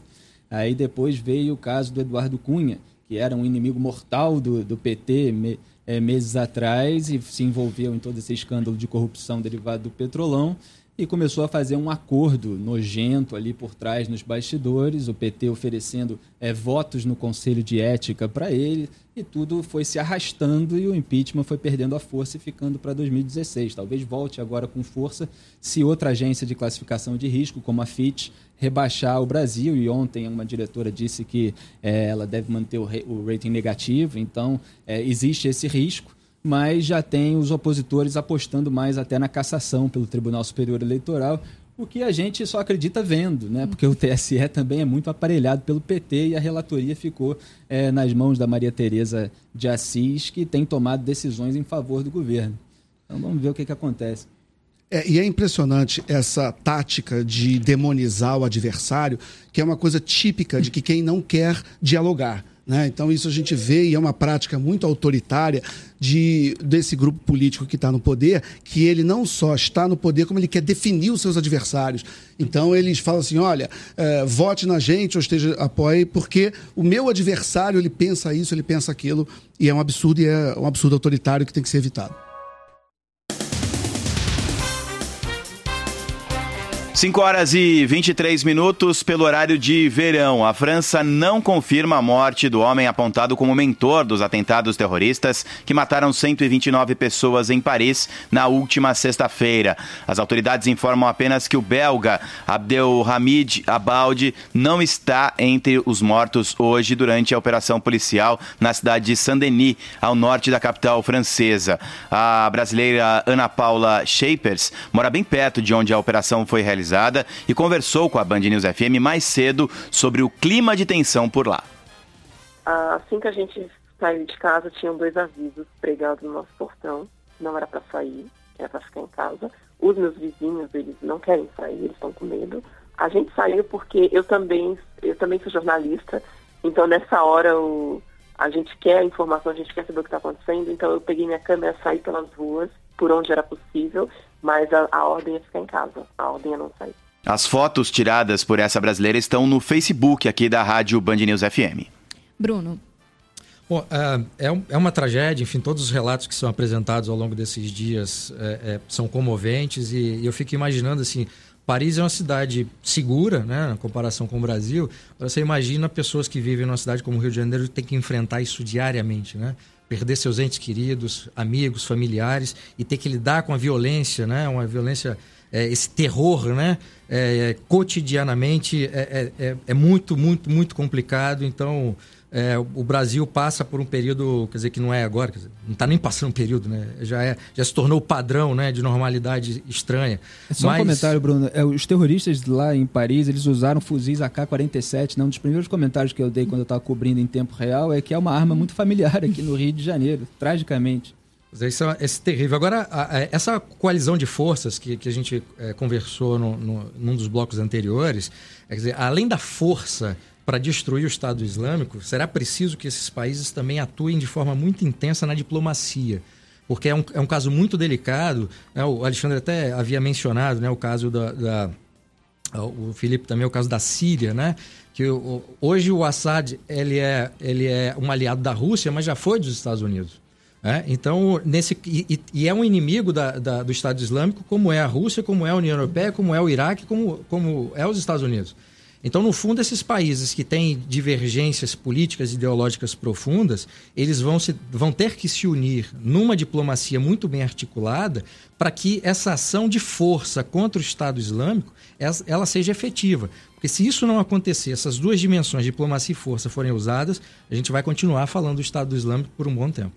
S3: Aí depois veio o caso do Eduardo Cunha, que era um inimigo mortal do, do PT me, é, meses atrás e se envolveu em todo esse escândalo de corrupção derivado do petrolão e começou a fazer um acordo nojento ali por trás nos bastidores, o PT oferecendo é, votos no Conselho de Ética para ele, e tudo foi se arrastando e o impeachment foi perdendo a força e ficando para 2016. Talvez volte agora com força se outra agência de classificação de risco, como a Fitch, rebaixar o Brasil. E ontem uma diretora disse que é, ela deve manter o, o rating negativo, então é, existe esse risco mas já tem os opositores apostando mais até na cassação pelo Tribunal Superior Eleitoral, o que a gente só acredita vendo, né? Porque o TSE também é muito aparelhado pelo PT e a relatoria ficou é, nas mãos da Maria Tereza de Assis, que tem tomado decisões em favor do governo. Então vamos ver o que, que acontece.
S4: É, e é impressionante essa tática de demonizar o adversário, que é uma coisa típica de que quem não quer dialogar. Né? Então, isso a gente vê e é uma prática muito autoritária de, desse grupo político que está no poder, que ele não só está no poder, como ele quer definir os seus adversários. Então, eles falam assim: olha, é, vote na gente ou esteja, apoie, porque o meu adversário ele pensa isso, ele pensa aquilo, e é um absurdo e é um absurdo autoritário que tem que ser evitado.
S2: 5 horas e 23 minutos pelo horário de verão. A França não confirma a morte do homem apontado como mentor dos atentados terroristas que mataram 129 pessoas em Paris na última sexta-feira. As autoridades informam apenas que o belga Abdelhamid Abaldi não está entre os mortos hoje durante a operação policial na cidade de Saint-Denis, ao norte da capital francesa. A brasileira Ana Paula Shapers mora bem perto de onde a operação foi realizada e conversou com a Band News FM mais cedo sobre o clima de tensão por lá.
S8: Assim que a gente saiu de casa, tinham dois avisos pregados no nosso portão. Não era para sair, era para ficar em casa. Os meus vizinhos, eles não querem sair, eles estão com medo. A gente saiu porque eu também, eu também sou jornalista, então nessa hora o, a gente quer a informação, a gente quer saber o que está acontecendo, então eu peguei minha câmera, saí pelas ruas, por onde era possível, mas a, a ordem é ficar em casa, a ordem é não sair.
S2: As fotos tiradas por essa brasileira estão no Facebook aqui da Rádio Band News FM.
S6: Bruno.
S5: Bom, é, é uma tragédia, enfim, todos os relatos que são apresentados ao longo desses dias é, é, são comoventes e, e eu fico imaginando assim, Paris é uma cidade segura, né, na comparação com o Brasil. Você imagina pessoas que vivem numa cidade como o Rio de Janeiro e tem que enfrentar isso diariamente, né? Perder seus entes queridos, amigos, familiares e ter que lidar com a violência, né? Uma violência, é, esse terror, né? É, cotidianamente é, é, é, é muito, muito, muito complicado. Então, é, o Brasil passa por um período, quer dizer, que não é agora, dizer, não está nem passando um período, né? Já, é, já se tornou padrão né, de normalidade estranha.
S3: É só Mas... um comentário, Bruno. É, os terroristas lá em Paris, eles usaram fuzis AK-47. Né? Um dos primeiros comentários que eu dei quando eu estava cobrindo em tempo real é que é uma arma muito familiar aqui no Rio de Janeiro, tragicamente.
S5: Isso é, é terrível. Agora, a, a, essa coalizão de forças que, que a gente é, conversou no, no, num dos blocos anteriores, é, quer dizer, além da força para destruir o Estado Islâmico, será preciso que esses países também atuem de forma muito intensa na diplomacia. Porque é um, é um caso muito delicado. Né? O Alexandre até havia mencionado né, o caso da, da o Felipe também o caso da Síria, né? Que o, hoje o Assad ele é, ele é um aliado da Rússia, mas já foi dos Estados Unidos. Né? Então, nesse, e, e, é um inimigo da, da, do Estado Islâmico, como é a Rússia, como é a União Europeia, como é o Iraque, como, como é os Estados Unidos. Então, no fundo, esses países que têm divergências políticas e ideológicas profundas, eles vão, se, vão ter que se unir numa diplomacia muito bem articulada para que essa ação de força contra o Estado Islâmico ela seja efetiva. Porque se isso não acontecer, essas duas dimensões, diplomacia e força, forem usadas, a gente vai continuar falando do Estado Islâmico por um bom tempo.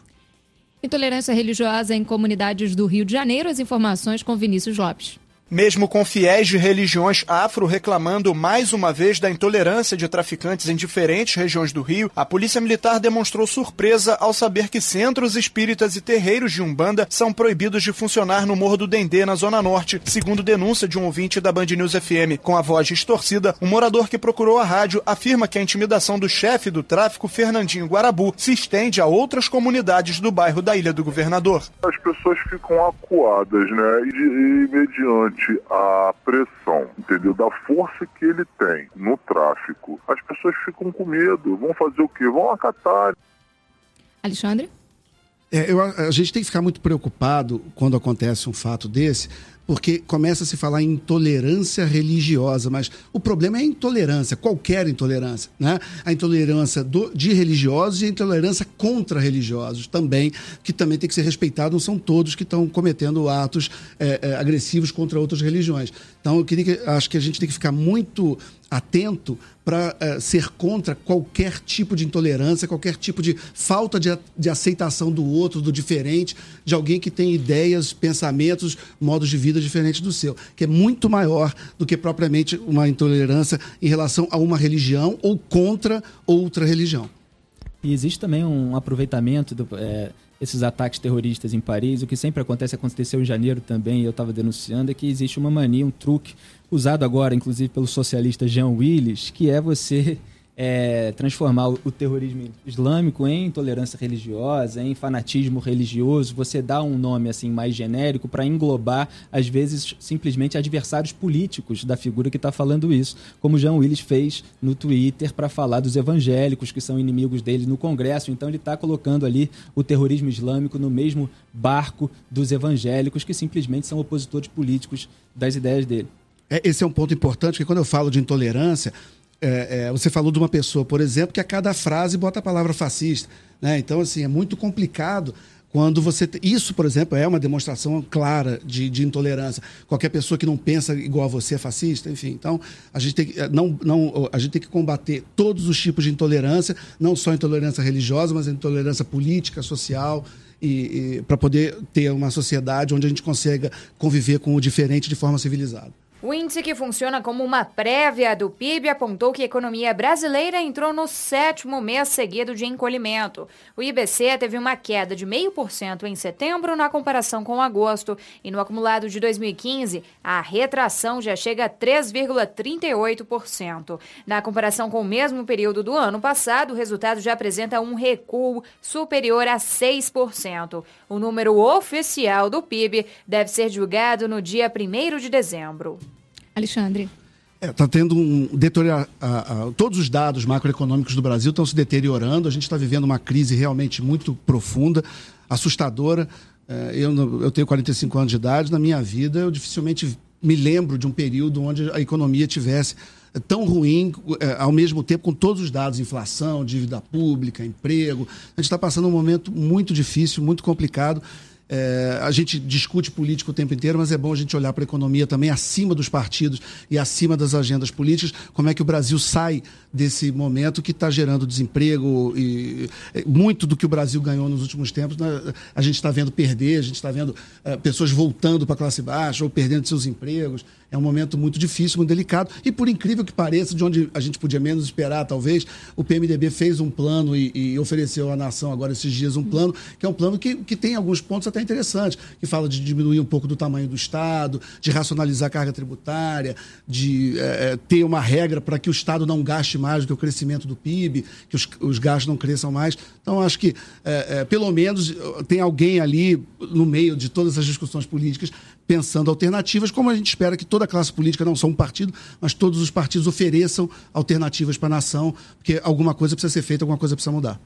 S6: Intolerância religiosa em comunidades do Rio de Janeiro. As informações com Vinícius Lopes.
S9: Mesmo com fiéis de religiões afro reclamando mais uma vez da intolerância de traficantes em diferentes regiões do Rio, a Polícia Militar demonstrou surpresa ao saber que centros espíritas e terreiros de Umbanda são proibidos de funcionar no Morro do Dendê, na Zona Norte, segundo denúncia de um ouvinte da Band News FM. Com a voz distorcida, um morador que procurou a rádio afirma que a intimidação do chefe do tráfico, Fernandinho Guarabu, se estende a outras comunidades do bairro da Ilha do Governador.
S10: As pessoas ficam acuadas, né? E, e mediante a pressão, entendeu? Da força que ele tem no tráfico. As pessoas ficam com medo. Vão fazer o quê? Vão acatar.
S6: Alexandre?
S4: É, eu, a gente tem que ficar muito preocupado quando acontece um fato desse, porque começa a se falar em intolerância religiosa, mas o problema é a intolerância, qualquer intolerância, né? A intolerância do, de religiosos e a intolerância contra religiosos também, que também tem que ser respeitado, não são todos que estão cometendo atos é, é, agressivos contra outras religiões. Então, eu queria que, acho que a gente tem que ficar muito atento para uh, ser contra qualquer tipo de intolerância, qualquer tipo de falta de, de aceitação do outro, do diferente, de alguém que tem ideias, pensamentos, modos de vida diferentes do seu, que é muito maior do que propriamente uma intolerância em relação a uma religião ou contra outra religião.
S3: E existe também um aproveitamento do, é, esses ataques terroristas em Paris. O que sempre acontece, aconteceu em janeiro também, eu estava denunciando, é que existe uma mania, um truque, usado agora, inclusive, pelo socialista Jean Willis, que é você é, transformar o terrorismo islâmico em intolerância religiosa, em fanatismo religioso, você dá um nome assim mais genérico para englobar, às vezes, simplesmente adversários políticos da figura que está falando isso, como Jean Willis fez no Twitter para falar dos evangélicos que são inimigos dele no Congresso. Então ele está colocando ali o terrorismo islâmico no mesmo barco dos evangélicos que simplesmente são opositores políticos das ideias dele.
S4: É, esse é um ponto importante, porque quando eu falo de intolerância, é, é, você falou de uma pessoa, por exemplo, que a cada frase bota a palavra fascista. Né? Então, assim, é muito complicado quando você. Isso, por exemplo, é uma demonstração clara de, de, intolerância. Qualquer pessoa que não pensa igual a você é fascista, enfim. Então, a gente, tem que, não, não, a gente tem que combater todos os tipos de intolerância, não só intolerância religiosa, mas intolerância política, social, e, e para poder ter uma sociedade onde a gente consiga conviver com o diferente de forma civilizada.
S11: O índice que funciona como uma prévia do PIB apontou que a economia brasileira entrou no sétimo mês seguido de encolhimento. O IBC teve uma queda de 0,5% em setembro na comparação com agosto e no acumulado de 2015 a retração já chega a 3,38%. Na comparação com o mesmo período do ano passado, o resultado já apresenta um recuo superior a 6%. O número oficial do PIB deve ser divulgado no dia 1 de dezembro.
S6: Alexandre.
S4: Está é, tá tendo um deteriorar. todos os dados macroeconômicos do Brasil estão se deteriorando. A gente está vivendo uma crise realmente muito profunda, assustadora. É, eu, eu tenho 45 anos de idade. Na minha vida, eu dificilmente me lembro de um período onde a economia tivesse tão ruim, é, ao mesmo tempo, com todos os dados, inflação, dívida pública, emprego. A gente está passando um momento muito difícil, muito complicado. É, a gente discute política o tempo inteiro, mas é bom a gente olhar para a economia também acima dos partidos e acima das agendas políticas, como é que o Brasil sai desse momento que está gerando desemprego e muito do que o Brasil ganhou nos últimos tempos, né, a gente está vendo perder, a gente está vendo é, pessoas voltando para a classe baixa ou perdendo seus empregos. É um momento muito difícil, muito delicado. E por incrível que pareça, de onde a gente podia menos esperar, talvez, o PMDB fez um plano e, e ofereceu à nação agora esses dias um plano, que é um plano que, que tem alguns pontos até interessantes, que fala de diminuir um pouco do tamanho do Estado, de racionalizar a carga tributária, de é, ter uma regra para que o Estado não gaste mais do que o crescimento do PIB, que os, os gastos não cresçam mais. Então, acho que, é, é, pelo menos, tem alguém ali no meio de todas as discussões políticas pensando alternativas, como a gente espera que toda a classe política, não só um partido, mas todos os partidos ofereçam alternativas para a nação, porque alguma coisa precisa ser feita, alguma coisa precisa mudar.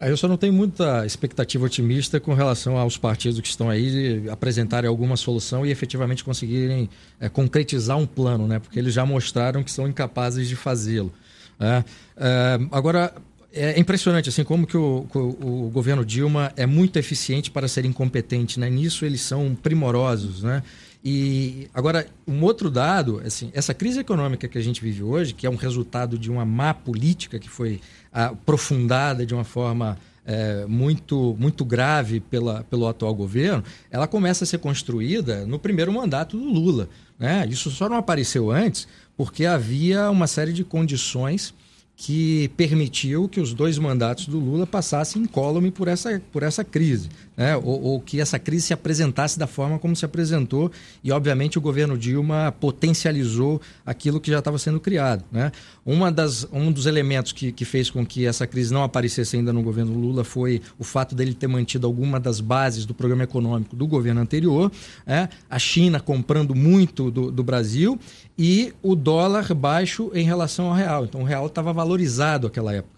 S5: Eu só não tenho muita expectativa otimista com relação aos partidos que estão aí apresentarem alguma solução e efetivamente conseguirem é, concretizar um plano, né? Porque eles já mostraram que são incapazes de fazê-lo. É, é, agora, é impressionante assim como que o, o, o, governo Dilma é muito eficiente para ser incompetente, né? Nisso eles são primorosos, né? E agora um outro dado, assim, essa crise econômica que a gente vive hoje, que é um resultado de uma má política que foi aprofundada de uma forma é, muito muito grave pela, pelo atual governo, ela começa a ser construída no primeiro mandato do Lula, né? Isso só não apareceu antes porque havia uma série de condições que permitiu que os dois mandatos do Lula passassem incólume por essa, por essa crise, né? ou, ou, que essa crise se apresentasse da forma como se apresentou, e obviamente o governo Dilma potencializou aquilo que já estava sendo criado. Né? Uma das, um dos elementos que, que fez com que essa crise não aparecesse ainda no governo Lula foi o fato dele ter mantido alguma das bases do programa econômico do governo anterior, né? a China comprando muito do, do Brasil e o dólar baixo em relação ao real. Então o real estava valorizado naquela época.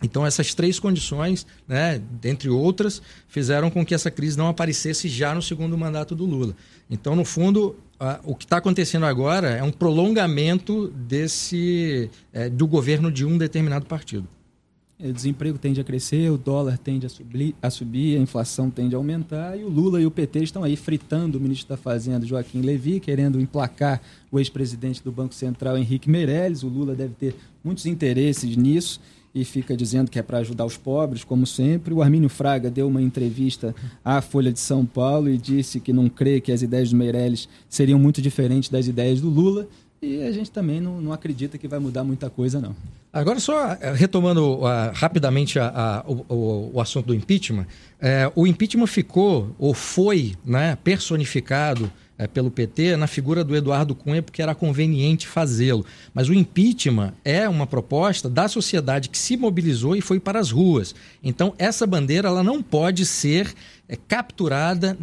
S5: Então essas três condições, né, dentre outras, fizeram com que essa crise não aparecesse já no segundo mandato do Lula. Então, no fundo, o que está acontecendo agora é um prolongamento desse é, do governo de um determinado partido.
S3: O desemprego tende a crescer, o dólar tende a subir, a subir, a inflação tende a aumentar e o Lula e o PT estão aí fritando o ministro da Fazenda, Joaquim Levy, querendo emplacar o ex-presidente do Banco Central, Henrique Meirelles. O Lula deve ter muitos interesses nisso e fica dizendo que é para ajudar os pobres, como sempre. O Armínio Fraga deu uma entrevista à Folha de São Paulo e disse que não crê que as ideias do Meirelles seriam muito diferentes das ideias do Lula. E a gente também não, não acredita que vai mudar muita coisa, não.
S5: Agora, só eh, retomando uh, rapidamente a, a, o, o, assunto do impeachment, é, o impeachment ficou, ou foi, né, personificado é, pelo PT na figura do Eduardo Cunha, porque era conveniente fazê-lo. Mas o impeachment é uma proposta da sociedade que se mobilizou e foi para as ruas. Então, essa bandeira ela não pode ser é, capturada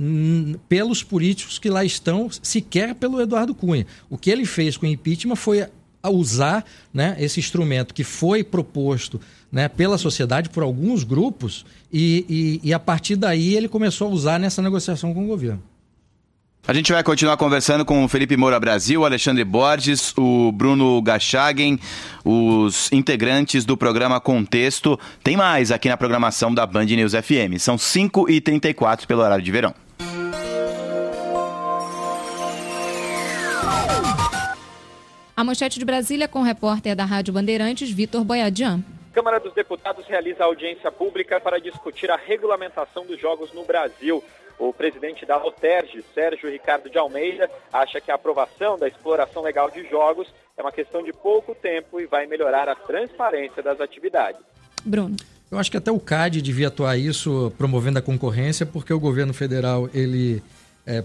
S5: pelos políticos que lá estão, sequer pelo Eduardo Cunha. O que ele fez com o impeachment foi usar né, esse instrumento que foi proposto né, pela sociedade, por alguns grupos, e, e, e a partir daí ele começou a usar nessa negociação com o governo.
S2: A gente vai continuar conversando com o Felipe Moura Brasil, o Alexandre Borges, o Bruno Gachagen, os integrantes do programa Contexto. Tem mais aqui na programação da Band News FM. São 5h34 pelo horário de verão.
S6: A manchete de Brasília com o repórter da Rádio Bandeirantes, Vitor Boiadian.
S12: Câmara dos Deputados realiza audiência pública para discutir a regulamentação dos jogos no Brasil. O presidente da Loterge, Sérgio Ricardo de Almeida, acha que a aprovação da exploração legal de jogos é uma questão de pouco tempo e vai melhorar a transparência das atividades.
S6: Bruno.
S5: Eu acho que até o CAD devia atuar isso, promovendo a concorrência, porque o governo federal ele é,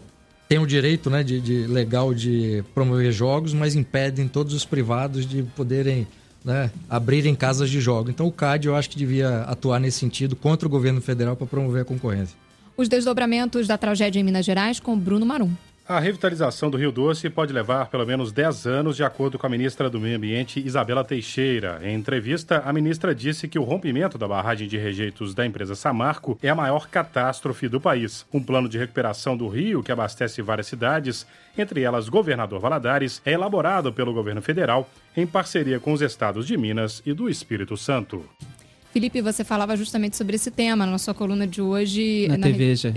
S5: tem o direito né, de, de, legal de promover jogos, mas impedem todos os privados de poderem né, abrirem casas de jogo. Então o CAD eu acho que devia atuar nesse sentido contra o governo federal para promover a concorrência.
S6: Os desdobramentos da tragédia em Minas Gerais com Bruno Marum.
S13: A revitalização do Rio Doce pode levar pelo menos 10 anos, de acordo com a ministra do Meio Ambiente, Isabela Teixeira. Em entrevista, a ministra disse que o rompimento da barragem de rejeitos da empresa Samarco é a maior catástrofe do país. Um plano de recuperação do rio, que abastece várias cidades, entre elas Governador Valadares, é elaborado pelo governo federal em parceria com os estados de Minas e do Espírito Santo.
S6: Felipe, você falava justamente sobre esse tema na sua coluna de hoje.
S3: Na, na TV, já.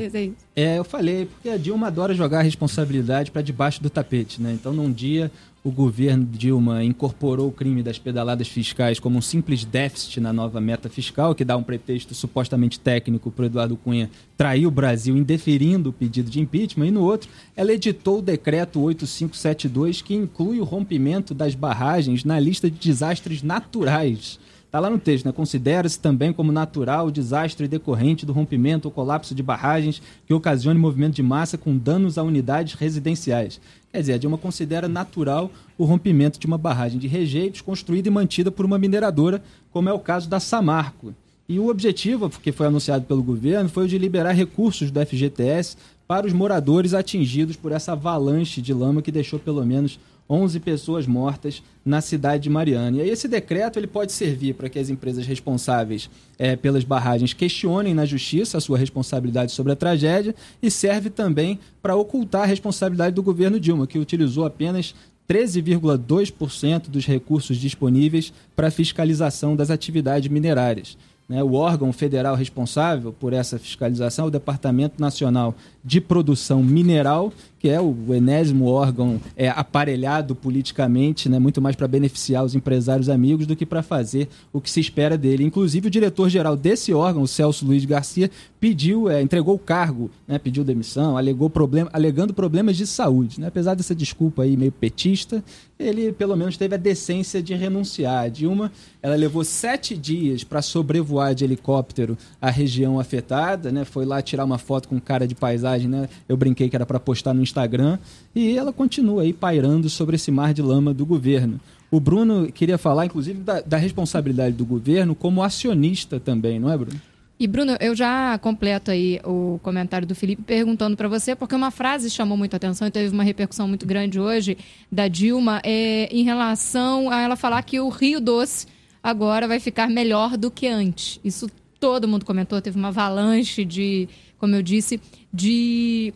S3: É, eu falei, porque a Dilma adora jogar a responsabilidade para debaixo do tapete, né? Então, num dia, o governo Dilma incorporou o crime das pedaladas fiscais como um simples déficit na nova meta fiscal, que dá um pretexto supostamente técnico para o Eduardo Cunha trair o Brasil indeferindo o pedido de impeachment, e no outro, ela editou o decreto 8572, que inclui o rompimento das barragens na lista de desastres naturais Está lá no texto, né? Considera-se também como natural o desastre decorrente do rompimento ou colapso de barragens que ocasione movimento de massa com danos a unidades residenciais. Quer dizer, a Dilma considera natural o rompimento de uma barragem de rejeitos construída e mantida por uma mineradora, como é o caso da Samarco. E o objetivo, que foi anunciado pelo governo, foi o de liberar recursos do FGTS para os moradores atingidos por essa avalanche de lama que deixou pelo menos 11 pessoas mortas na cidade de Mariana. E esse decreto ele pode servir para que as empresas responsáveis é, pelas barragens questionem na justiça a sua responsabilidade sobre a tragédia e serve também para ocultar a responsabilidade do governo Dilma, que utilizou apenas 13,2% dos recursos disponíveis para fiscalização das atividades minerárias. Né, o órgão federal responsável por essa fiscalização é o Departamento Nacional de Produção Mineral, que é o enésimo órgão é, aparelhado politicamente, né, muito mais para beneficiar os empresários amigos do que para fazer o que se espera dele. Inclusive, o diretor-geral desse órgão, o Celso Luiz Garcia, pediu, é, entregou o cargo, né, pediu demissão, alegou problema, alegando problemas de saúde. Né? Apesar dessa desculpa aí meio petista, ele pelo menos teve a decência de renunciar. A Dilma ela levou sete dias para sobrevoar de helicóptero a região afetada, né? Foi lá tirar uma foto com cara de paisagem, né? Eu brinquei que era para postar no Instagram. E ela continua aí pairando sobre esse mar de lama do governo. O Bruno queria falar, inclusive, da, da responsabilidade do governo como acionista também, não é, Bruno?
S6: E Bruno, eu já completo aí o comentário do Felipe perguntando para você, porque uma frase chamou muita atenção e teve uma repercussão muito grande hoje da Dilma é, em relação a ela falar que o Rio Doce agora vai ficar melhor do que antes. Isso todo mundo comentou, teve uma avalanche de, como eu disse, de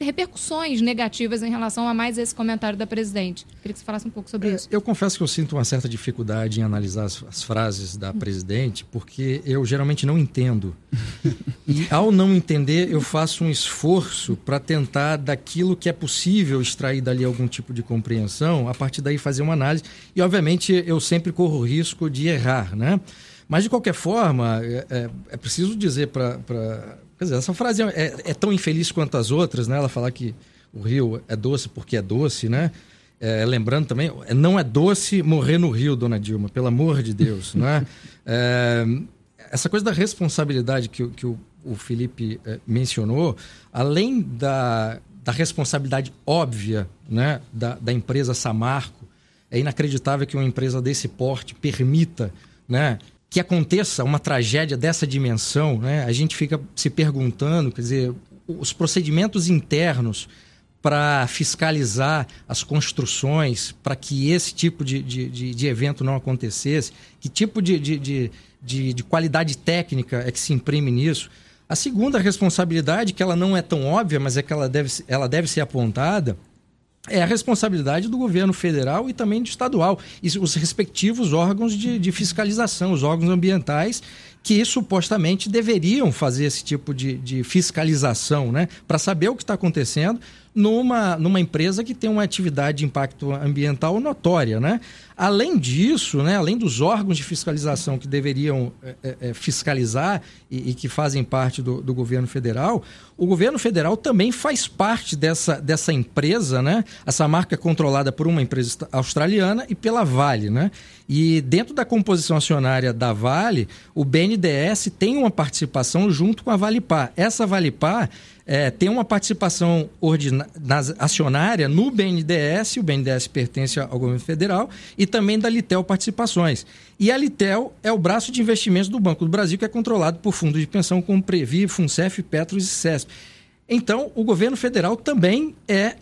S6: repercussões negativas em relação a mais esse comentário da presidente. Queria que você falasse um pouco sobre
S5: é,
S6: isso.
S5: Eu confesso que eu sinto uma certa dificuldade em analisar as, as frases da presidente, porque eu geralmente não entendo. e ao não entender, eu faço um esforço para tentar, daquilo que é possível extrair dali algum tipo de compreensão, a partir daí fazer uma análise. E, obviamente, eu sempre corro o risco de errar, né? Mas, de qualquer forma, é, é, é preciso dizer para Quer dizer, essa frase é, é, tão infeliz quanto as outras, né? Ela falar que o rio é doce porque é doce, né? É, lembrando também, não é doce morrer no rio, dona Dilma, pelo amor de Deus, né? É, essa coisa da responsabilidade que, que o, o Felipe é, mencionou, além da, da responsabilidade óbvia né, da, da empresa Samarco, é inacreditável que uma empresa desse porte permita né, que aconteça uma tragédia dessa dimensão, né, a gente fica se perguntando, quer dizer, os procedimentos internos para fiscalizar as construções, para que esse tipo de, de, de, evento não acontecesse, que tipo de, de, de, de qualidade técnica é que se imprime nisso. A segunda responsabilidade, que ela não é tão óbvia, mas é que ela deve, ela deve ser apontada, é a responsabilidade do governo federal e também do estadual, e os respectivos órgãos de, de fiscalização, os órgãos ambientais que supostamente deveriam fazer esse tipo de, de fiscalização, né? Para saber o que está acontecendo numa, numa empresa que tem uma atividade de impacto ambiental notória, né? Além disso, né, além dos órgãos de fiscalização que deveriam é, é, fiscalizar e, e, que fazem parte do, do, governo federal, o governo federal também faz parte dessa, dessa empresa, né? Essa marca é controlada por uma empresa australiana e pela Vale, né? E dentro da composição acionária da Vale, o BNDES tem uma participação junto com a Valipar. Essa Valipar é, tem uma participação acionária no BNDES, o BNDES pertence ao governo federal, e também da Litel Participações. E a Litel é o braço de investimentos do Banco do Brasil, que é controlado por fundos de pensão como Previ, FUNCEF, Petros e CESP. Então, o governo federal também é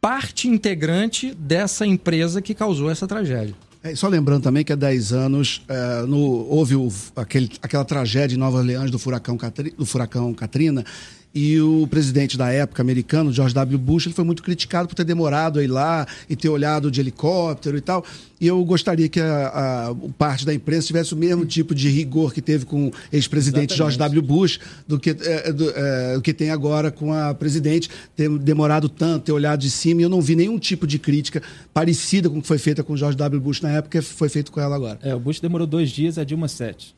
S5: parte integrante dessa empresa que causou essa tragédia.
S4: É, só lembrando também que há 10 anos é, no, houve o, aquele, aquela tragédia em Nova Orleans do furacão, do furacão Katrina e o presidente da época, americano, George W. Bush, ele foi muito criticado por ter demorado a ir lá e ter olhado de helicóptero e tal. E eu gostaria que a, a parte da imprensa tivesse o mesmo tipo de rigor que teve com o ex-presidente George W. Bush do que, é, do, é, que tem agora com a presidente, ter demorado tanto, ter olhado de cima. E eu não vi nenhum tipo de crítica parecida com o que foi feita com George W. Bush na época, foi feito com ela agora.
S3: É, o Bush demorou dois dias, a Dilma sete.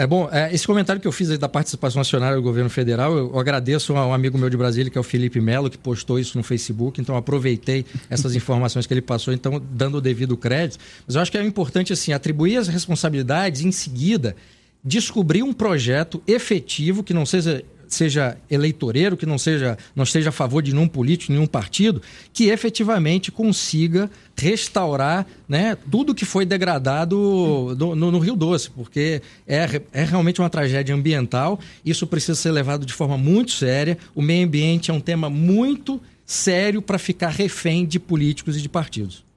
S5: É bom, é, esse comentário que eu fiz da participação acionária do governo federal, eu agradeço a um amigo meu de Brasília, que é o Felipe Melo, que postou isso no Facebook, então aproveitei essas informações que ele passou, então dando o devido crédito. Mas eu acho que é importante assim, atribuir as responsabilidades em seguida descobrir um projeto efetivo que não seja seja eleitoreiro, que não seja não esteja a favor de nenhum político, nenhum partido, que efetivamente consiga restaurar né, tudo que foi degradado no, no, no Rio Doce, porque é, é realmente uma tragédia ambiental. Isso precisa ser levado de forma muito séria. O meio ambiente é um tema muito sério para ficar refém de políticos e de partidos.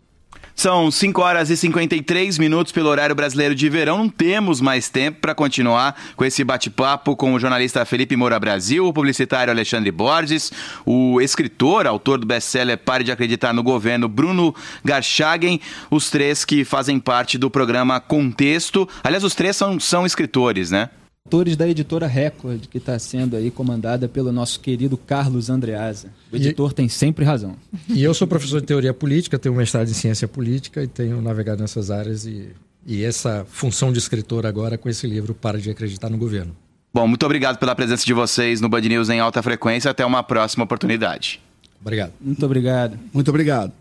S2: São 5 horas e 53 minutos pelo horário brasileiro de verão. Não temos mais tempo para continuar com esse bate-papo com o jornalista Felipe Moura Brasil, o publicitário Alexandre Borges, o escritor, autor do best-seller Pare de Acreditar no Governo, Bruno Garchagen, os três que fazem parte do programa Contexto. Aliás, os três são, são escritores, né?
S3: Autores da editora Record, que está sendo aí comandada pelo nosso querido Carlos Andreasa. O editor e... tem sempre razão.
S5: E eu sou professor de teoria política, tenho mestrado em ciência política e tenho navegado nessas áreas e, e essa função de escritor agora com esse livro Para de Acreditar no Governo.
S2: Bom, muito obrigado pela presença de vocês no Band News em alta frequência. Até uma próxima oportunidade.
S5: Obrigado.
S3: Muito obrigado.
S4: Muito obrigado.